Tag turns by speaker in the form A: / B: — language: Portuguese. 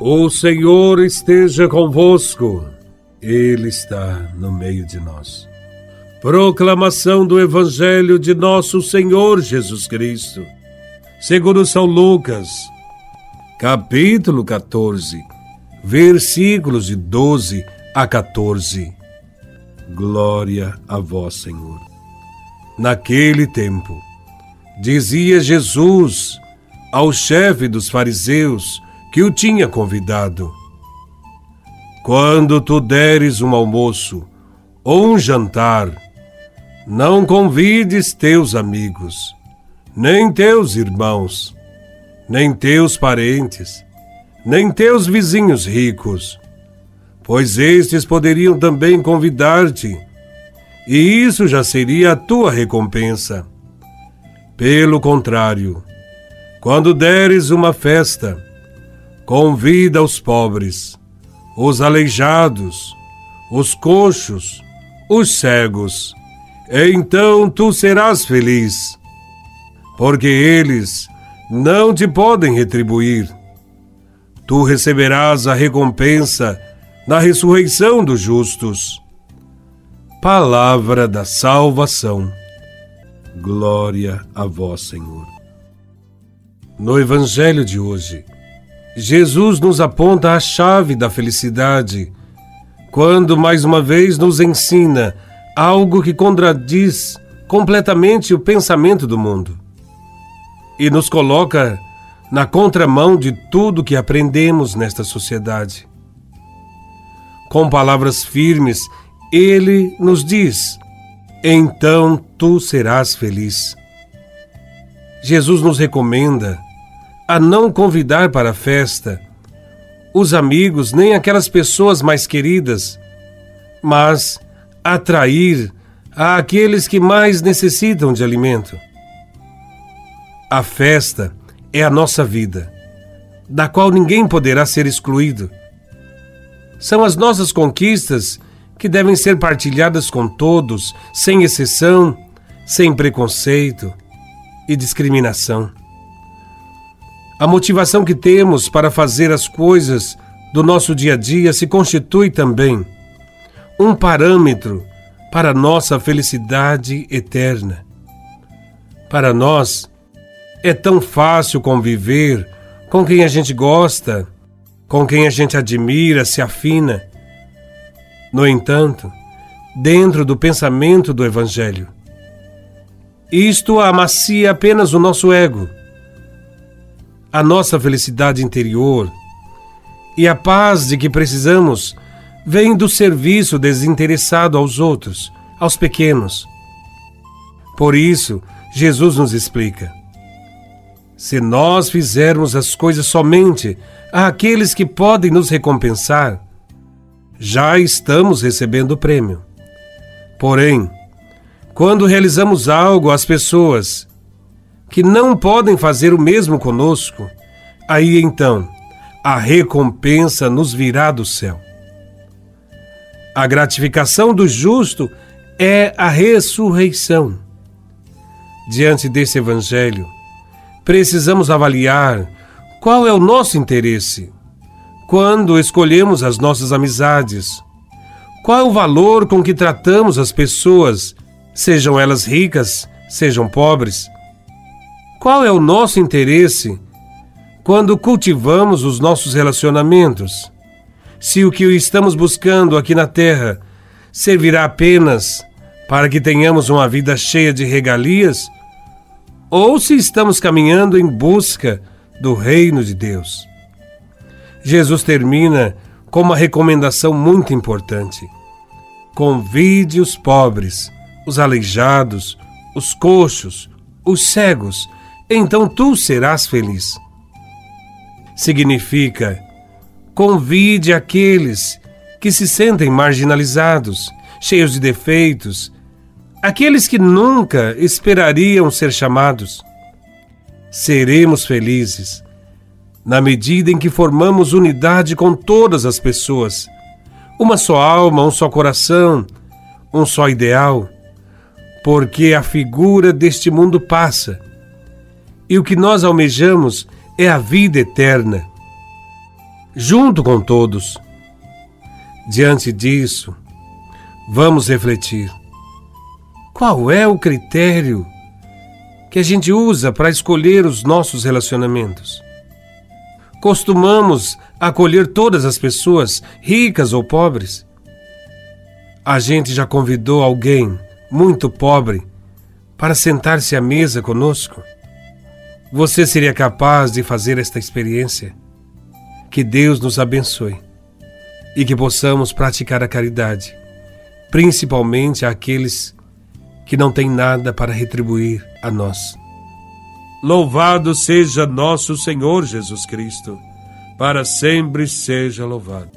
A: O Senhor esteja convosco, Ele está no meio de nós. Proclamação do Evangelho de Nosso Senhor Jesus Cristo, segundo São Lucas, capítulo 14, versículos de 12 a 14. Glória a Vós, Senhor. Naquele tempo, dizia Jesus ao chefe dos fariseus, que o tinha convidado. Quando tu deres um almoço ou um jantar, não convides teus amigos, nem teus irmãos, nem teus parentes, nem teus vizinhos ricos, pois estes poderiam também convidar-te, e isso já seria a tua recompensa. Pelo contrário, quando deres uma festa, Convida os pobres, os aleijados, os coxos, os cegos. Então tu serás feliz, porque eles não te podem retribuir. Tu receberás a recompensa na ressurreição dos justos. Palavra da salvação. Glória a vós, Senhor. No Evangelho de hoje, Jesus nos aponta a chave da felicidade, quando mais uma vez nos ensina algo que contradiz completamente o pensamento do mundo e nos coloca na contramão de tudo que aprendemos nesta sociedade. Com palavras firmes, ele nos diz: Então tu serás feliz. Jesus nos recomenda a não convidar para a festa os amigos nem aquelas pessoas mais queridas, mas atrair a aqueles que mais necessitam de alimento. A festa é a nossa vida, da qual ninguém poderá ser excluído. São as nossas conquistas que devem ser partilhadas com todos, sem exceção, sem preconceito e discriminação. A motivação que temos para fazer as coisas do nosso dia a dia se constitui também um parâmetro para nossa felicidade eterna. Para nós, é tão fácil conviver com quem a gente gosta, com quem a gente admira, se afina. No entanto, dentro do pensamento do Evangelho, isto amacia apenas o nosso ego a nossa felicidade interior e a paz de que precisamos vem do serviço desinteressado aos outros, aos pequenos. Por isso, Jesus nos explica: se nós fizermos as coisas somente àqueles que podem nos recompensar, já estamos recebendo o prêmio. Porém, quando realizamos algo às pessoas que não podem fazer o mesmo conosco, aí então a recompensa nos virá do céu. A gratificação do justo é a ressurreição. Diante desse evangelho, precisamos avaliar qual é o nosso interesse quando escolhemos as nossas amizades. Qual é o valor com que tratamos as pessoas, sejam elas ricas, sejam pobres? Qual é o nosso interesse quando cultivamos os nossos relacionamentos? Se o que estamos buscando aqui na Terra servirá apenas para que tenhamos uma vida cheia de regalias, ou se estamos caminhando em busca do reino de Deus. Jesus termina com uma recomendação muito importante. Convide os pobres, os aleijados, os coxos, os cegos então tu serás feliz. Significa: convide aqueles que se sentem marginalizados, cheios de defeitos, aqueles que nunca esperariam ser chamados. Seremos felizes na medida em que formamos unidade com todas as pessoas, uma só alma, um só coração, um só ideal, porque a figura deste mundo passa e o que nós almejamos é a vida eterna. junto com todos. Diante disso, vamos refletir. Qual é o critério que a gente usa para escolher os nossos relacionamentos? Costumamos acolher todas as pessoas, ricas ou pobres? A gente já convidou alguém muito pobre para sentar-se à mesa conosco? Você seria capaz de fazer esta experiência? Que Deus nos abençoe e que possamos praticar a caridade, principalmente àqueles que não têm nada para retribuir a nós. Louvado seja nosso Senhor Jesus Cristo, para sempre seja louvado.